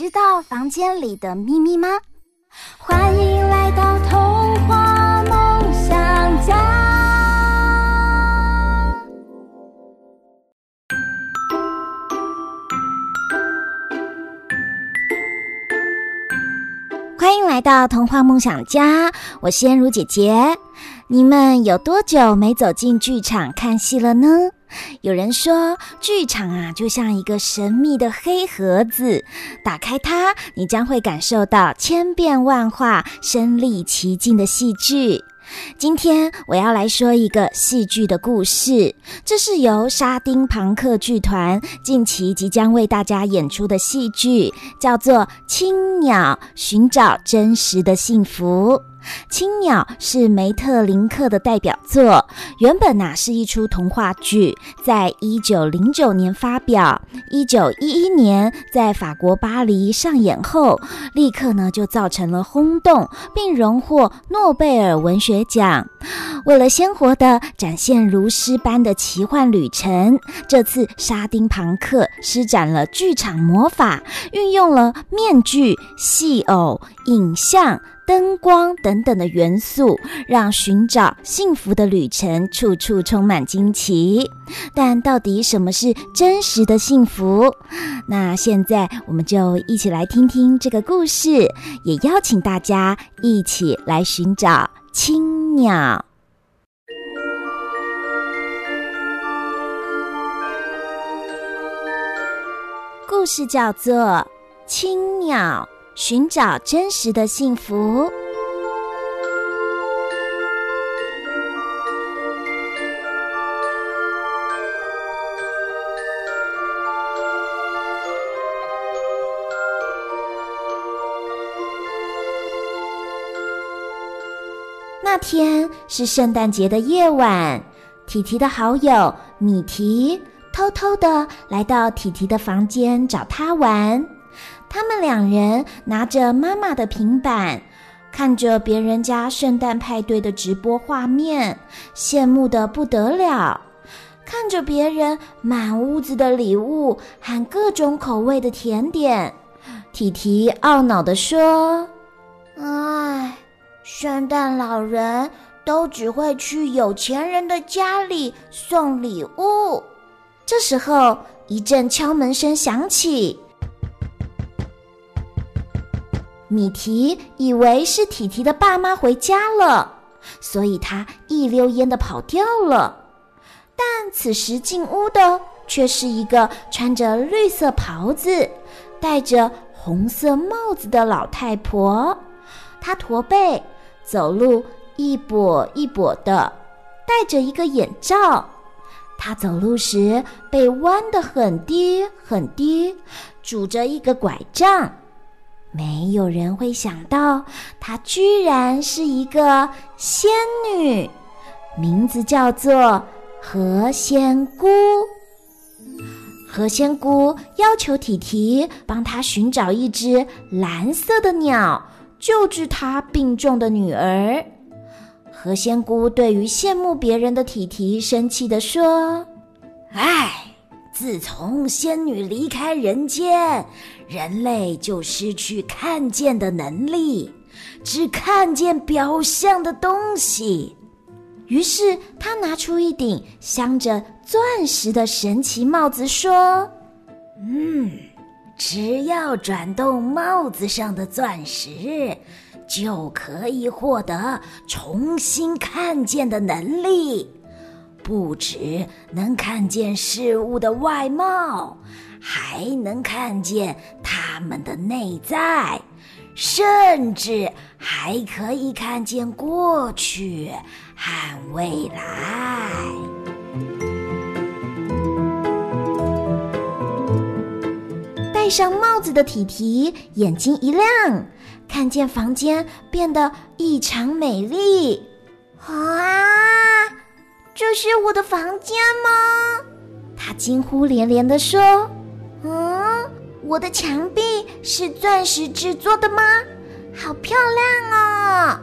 知道房间里的秘密吗？欢迎来到童话梦想家。欢迎来到童话梦想家，我是嫣如姐姐。你们有多久没走进剧场看戏了呢？有人说，剧场啊，就像一个神秘的黑盒子，打开它，你将会感受到千变万化、身临其境的戏剧。今天我要来说一个戏剧的故事，这是由沙丁庞克剧团近期即将为大家演出的戏剧，叫做《青鸟寻找真实的幸福》。《青鸟》是梅特林克的代表作，原本呐、是一出童话剧，在一九零九年发表，一九一一年在法国巴黎上演后，立刻呢就造成了轰动，并荣获诺贝尔文学奖。为了鲜活地展现如诗般的奇幻旅程，这次沙丁庞克施展了剧场魔法，运用了面具、戏偶、影像。灯光等等的元素，让寻找幸福的旅程处处充满惊奇。但到底什么是真实的幸福？那现在我们就一起来听听这个故事，也邀请大家一起来寻找青鸟。故事叫做《青鸟》。寻找真实的幸福。那天是圣诞节的夜晚，提提的好友米提偷偷的来到提提的房间找他玩。他们两人拿着妈妈的平板，看着别人家圣诞派对的直播画面，羡慕得不得了。看着别人满屋子的礼物和各种口味的甜点，提提懊恼地说：“唉，圣诞老人都只会去有钱人的家里送礼物。”这时候，一阵敲门声响起。米提以为是提提的爸妈回家了，所以他一溜烟的跑掉了。但此时进屋的却是一个穿着绿色袍子、戴着红色帽子的老太婆。她驼背，走路一跛一跛的，戴着一个眼罩。她走路时背弯得很低很低，拄着一个拐杖。没有人会想到，她居然是一个仙女，名字叫做何仙姑。何仙姑要求提提帮她寻找一只蓝色的鸟，救治她病重的女儿。何仙姑对于羡慕别人的提提生气地说：“唉。”自从仙女离开人间，人类就失去看见的能力，只看见表象的东西。于是他拿出一顶镶着钻石的神奇帽子，说：“嗯，只要转动帽子上的钻石，就可以获得重新看见的能力。”不止能看见事物的外貌，还能看见它们的内在，甚至还可以看见过去和未来。戴上帽子的提提眼睛一亮，看见房间变得异常美丽。哇！这是我的房间吗？他惊呼连连地说：“嗯，我的墙壁是钻石制作的吗？好漂亮哦！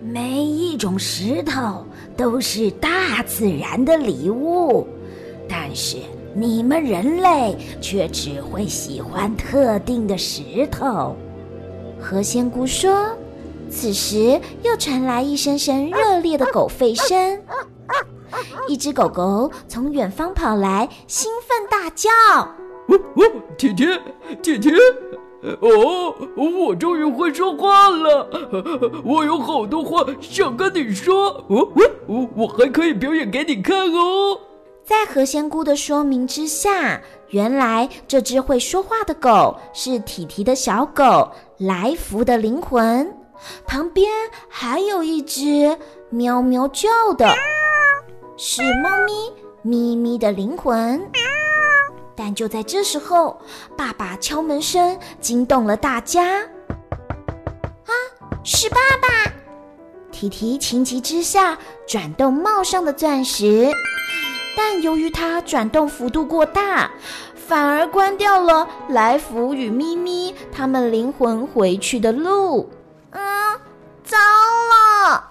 每一种石头都是大自然的礼物，但是……”你们人类却只会喜欢特定的石头。何仙姑说。此时又传来一声声热烈的狗吠声，一只狗狗从远方跑来，兴奋大叫：“哦哦，体提，体提！哦，我终于会说话了！我有好多话想跟你说。哦哦，我还可以表演给你看哦。”在何仙姑的说明之下，原来这只会说话的狗是体提的小狗来福的灵魂，旁边还有一只喵喵叫的，是猫咪咪咪的灵魂。但就在这时候，爸爸敲门声惊动了大家。啊，是爸爸！提提情急之下转动帽上的钻石。但由于它转动幅度过大，反而关掉了来福与咪咪他们灵魂回去的路。嗯，糟了！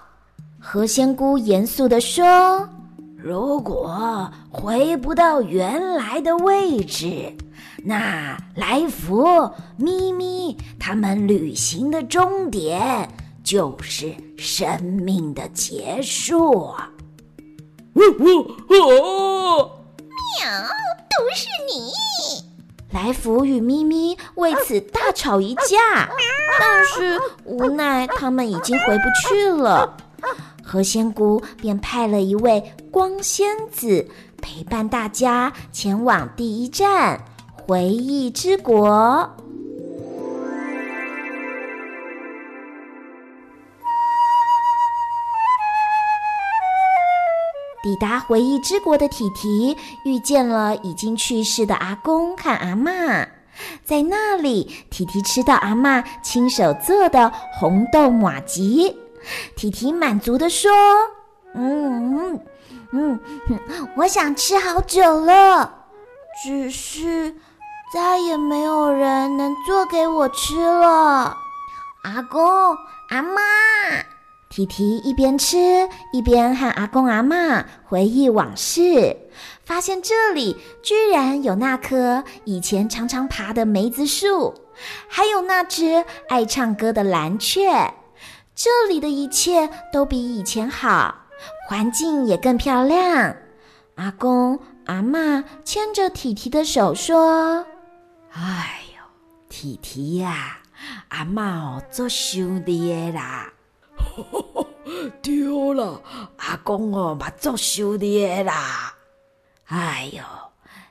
何仙姑严肃地说：“如果回不到原来的位置，那来福、咪咪他们旅行的终点就是生命的结束。”呜呜哦！喵，都是你！来福与咪咪为此大吵一架，但是无奈他们已经回不去了。何仙姑便派了一位光仙子陪伴大家前往第一站回忆之国。抵达回忆之国的体提遇见了已经去世的阿公和阿嬷，在那里，体提吃到阿嬷亲手做的红豆麻糬，提提满足地说：“嗯嗯嗯，我想吃好久了，只是再也没有人能做给我吃了。”阿公阿嬷。提提一边吃一边和阿公阿嬷回忆往事，发现这里居然有那棵以前常常爬的梅子树，还有那只爱唱歌的蓝雀。这里的一切都比以前好，环境也更漂亮。阿公阿嬷牵着体提的手说：“哎呦，体提呀，阿嬷哦，做兄弟啦。”丢了，阿公哦，把做修的啦。哎呦，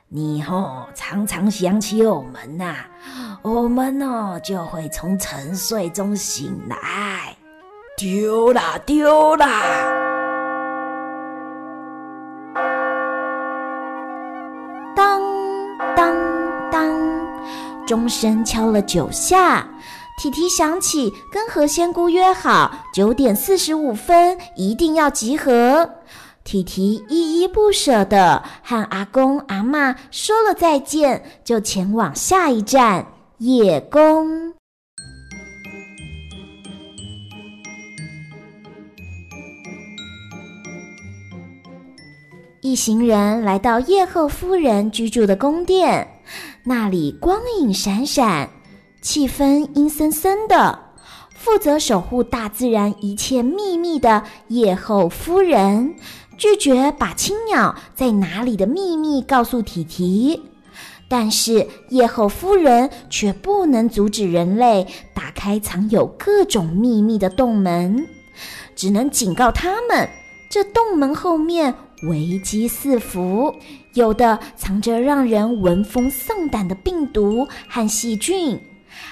你哦，常常想起我们呐、啊，我们哦就会从沉睡中醒来。丢啦，丢啦。当当当，钟声敲了九下。提提想起跟何仙姑约好九点四十五分一定要集合，提提依依不舍地和阿公阿嬷说了再见，就前往下一站叶公。一行人来到叶后夫人居住的宫殿，那里光影闪闪。气氛阴森森的，负责守护大自然一切秘密的叶后夫人拒绝把青鸟在哪里的秘密告诉体提，但是叶后夫人却不能阻止人类打开藏有各种秘密的洞门，只能警告他们：这洞门后面危机四伏，有的藏着让人闻风丧胆的病毒和细菌。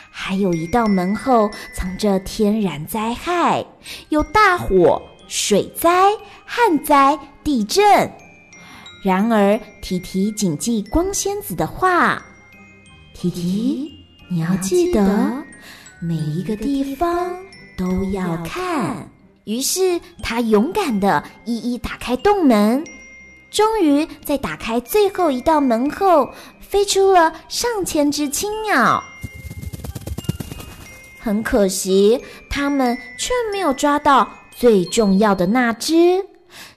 还有一道门后藏着天然灾害，有大火、水灾、旱灾、地震。然而，提提谨记光仙子的话：提提，你要记得每一个地方都要看。于是他勇敢地一一打开洞门，终于在打开最后一道门后，飞出了上千只青鸟。很可惜，他们却没有抓到最重要的那只，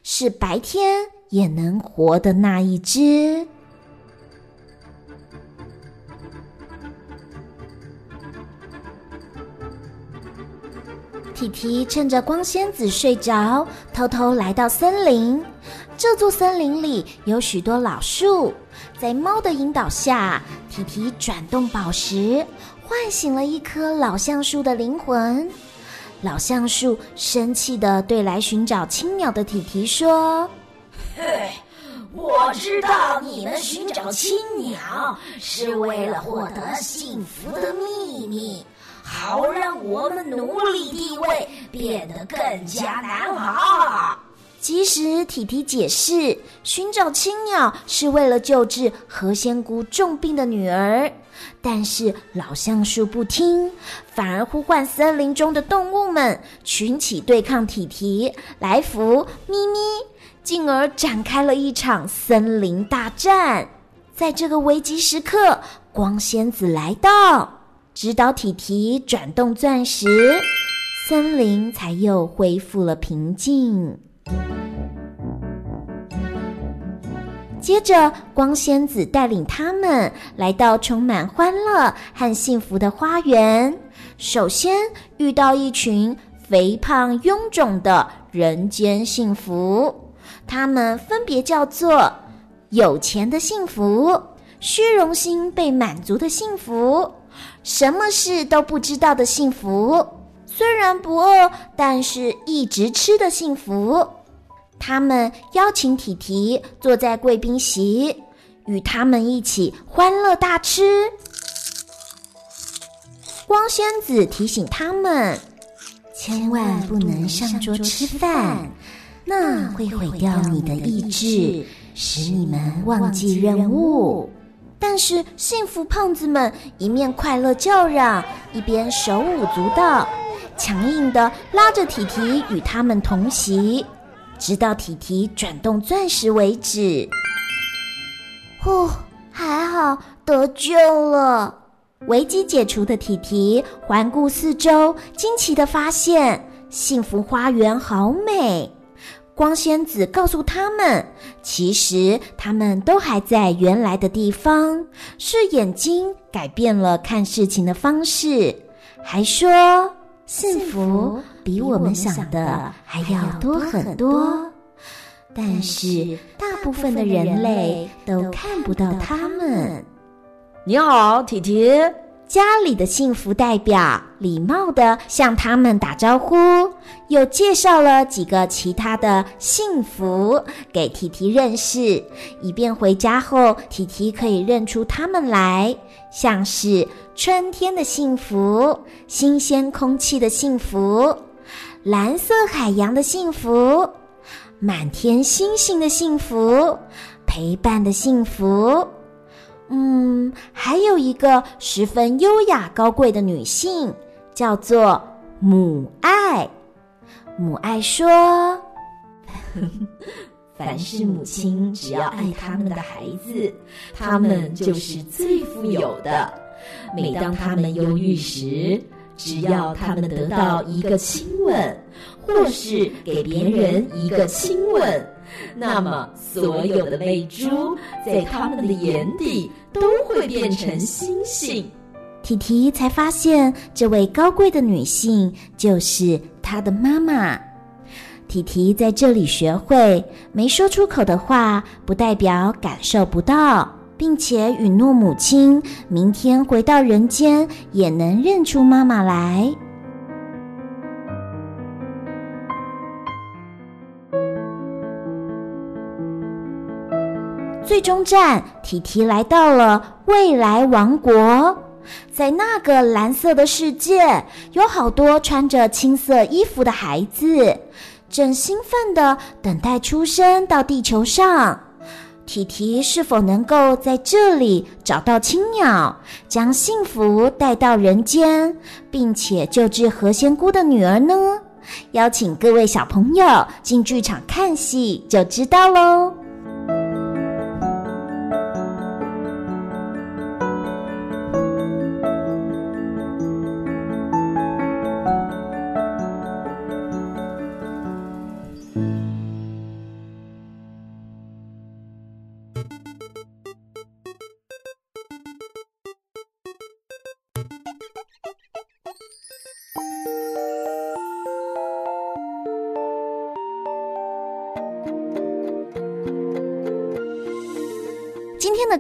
是白天也能活的那一只。提提趁着光仙子睡着，偷偷来到森林。这座森林里有许多老树，在猫的引导下，提提转动宝石，唤醒了一棵老橡树的灵魂。老橡树生气地对来寻找青鸟的提提说：“嘿，我知道你们寻找青鸟是为了获得幸福的秘密。”好让我们奴隶地位变得更加难熬。即使提提解释，寻找青鸟是为了救治何仙姑重病的女儿，但是老橡树不听，反而呼唤森林中的动物们群起对抗提提，来福咪咪，进而展开了一场森林大战。在这个危急时刻，光仙子来到。指导体提转动钻石，森林才又恢复了平静。接着，光仙子带领他们来到充满欢乐和幸福的花园。首先遇到一群肥胖臃肿的人间幸福，他们分别叫做有钱的幸福、虚荣心被满足的幸福。什么事都不知道的幸福，虽然不饿，但是一直吃的幸福。他们邀请提提坐在贵宾席，与他们一起欢乐大吃。光仙子提醒他们，千万不能上桌吃饭，那会毁掉你的意志，使你们忘记任务。但是幸福胖子们一面快乐叫嚷，一边手舞足蹈，强硬地拉着提提与他们同席，直到提提转动钻石为止。呼，还好得救了！危机解除的提提环顾四周，惊奇地发现幸福花园好美。光仙子告诉他们，其实他们都还在原来的地方，是眼睛改变了看事情的方式。还说，幸福比我们想的还要多很多，但是大部分的人类都看不到他们。你好，提提。家里的幸福代表礼貌地向他们打招呼，又介绍了几个其他的幸福给提提认识，以便回家后提提可以认出他们来，像是春天的幸福、新鲜空气的幸福、蓝色海洋的幸福、满天星星的幸福、陪伴的幸福。嗯，还有一个十分优雅高贵的女性，叫做母爱。母爱说：“ 凡是母亲只要爱他们的孩子，他们就是最富有的。每当他们忧郁时，只要他们得到一个亲吻，或是给别人一个亲吻。”那么，所有的泪珠在他们的眼底都会变成星星。提提才发现，这位高贵的女性就是她的妈妈。提提在这里学会，没说出口的话，不代表感受不到，并且允诺母亲，明天回到人间也能认出妈妈来。最终站，提提来到了未来王国。在那个蓝色的世界，有好多穿着青色衣服的孩子，正兴奋地等待出生到地球上。提提是否能够在这里找到青鸟，将幸福带到人间，并且救治何仙姑的女儿呢？邀请各位小朋友进剧场看戏，就知道喽。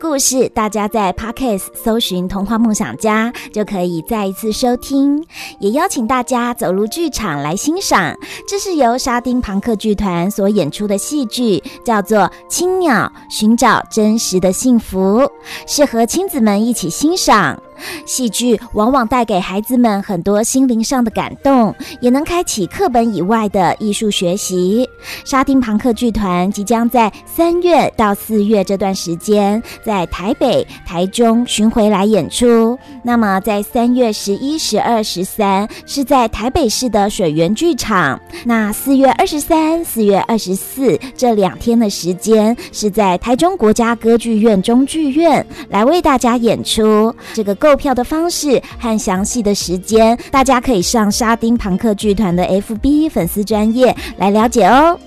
故事，大家在 Podcast 搜寻“童话梦想家”就可以再一次收听。也邀请大家走入剧场来欣赏。这是由沙丁庞克剧团所演出的戏剧，叫做《青鸟寻找真实的幸福》，适合亲子们一起欣赏。戏剧往往带给孩子们很多心灵上的感动，也能开启课本以外的艺术学习。沙丁庞克剧团即将在三月到四月这段时间，在台北、台中巡回来演出。那么，在三月十一、十二、十三是在台北市的水源剧场；那四月二十三、四月二十四这两天的时间是在台中国家歌剧院中剧院来为大家演出。这个。购票的方式和详细的时间，大家可以上沙丁庞克剧团的 FB 粉丝专页来了解哦。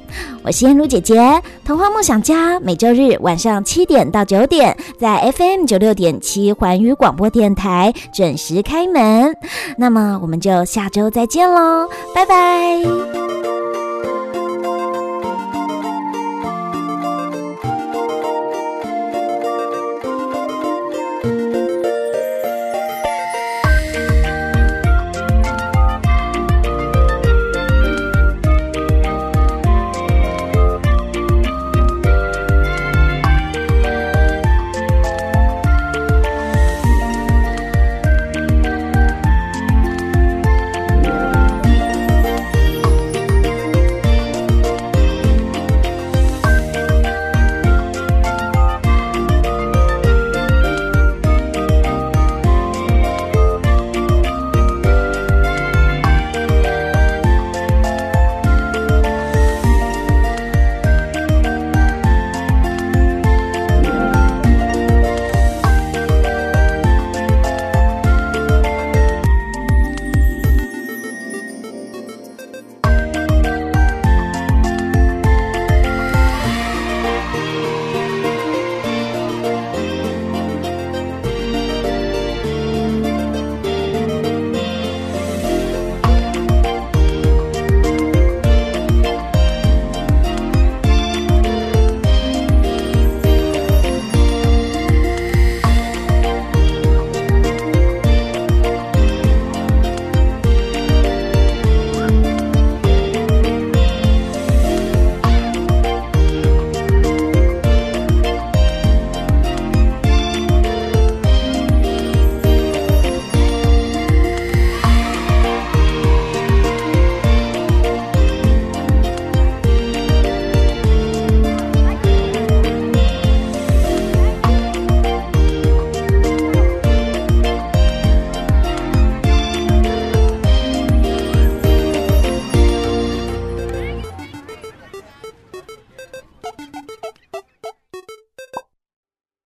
我是燕如姐姐，童话梦想家每周日晚上七点到九点，在 FM 九六点七环宇广播电台准时开门。那么我们就下周再见喽，拜拜。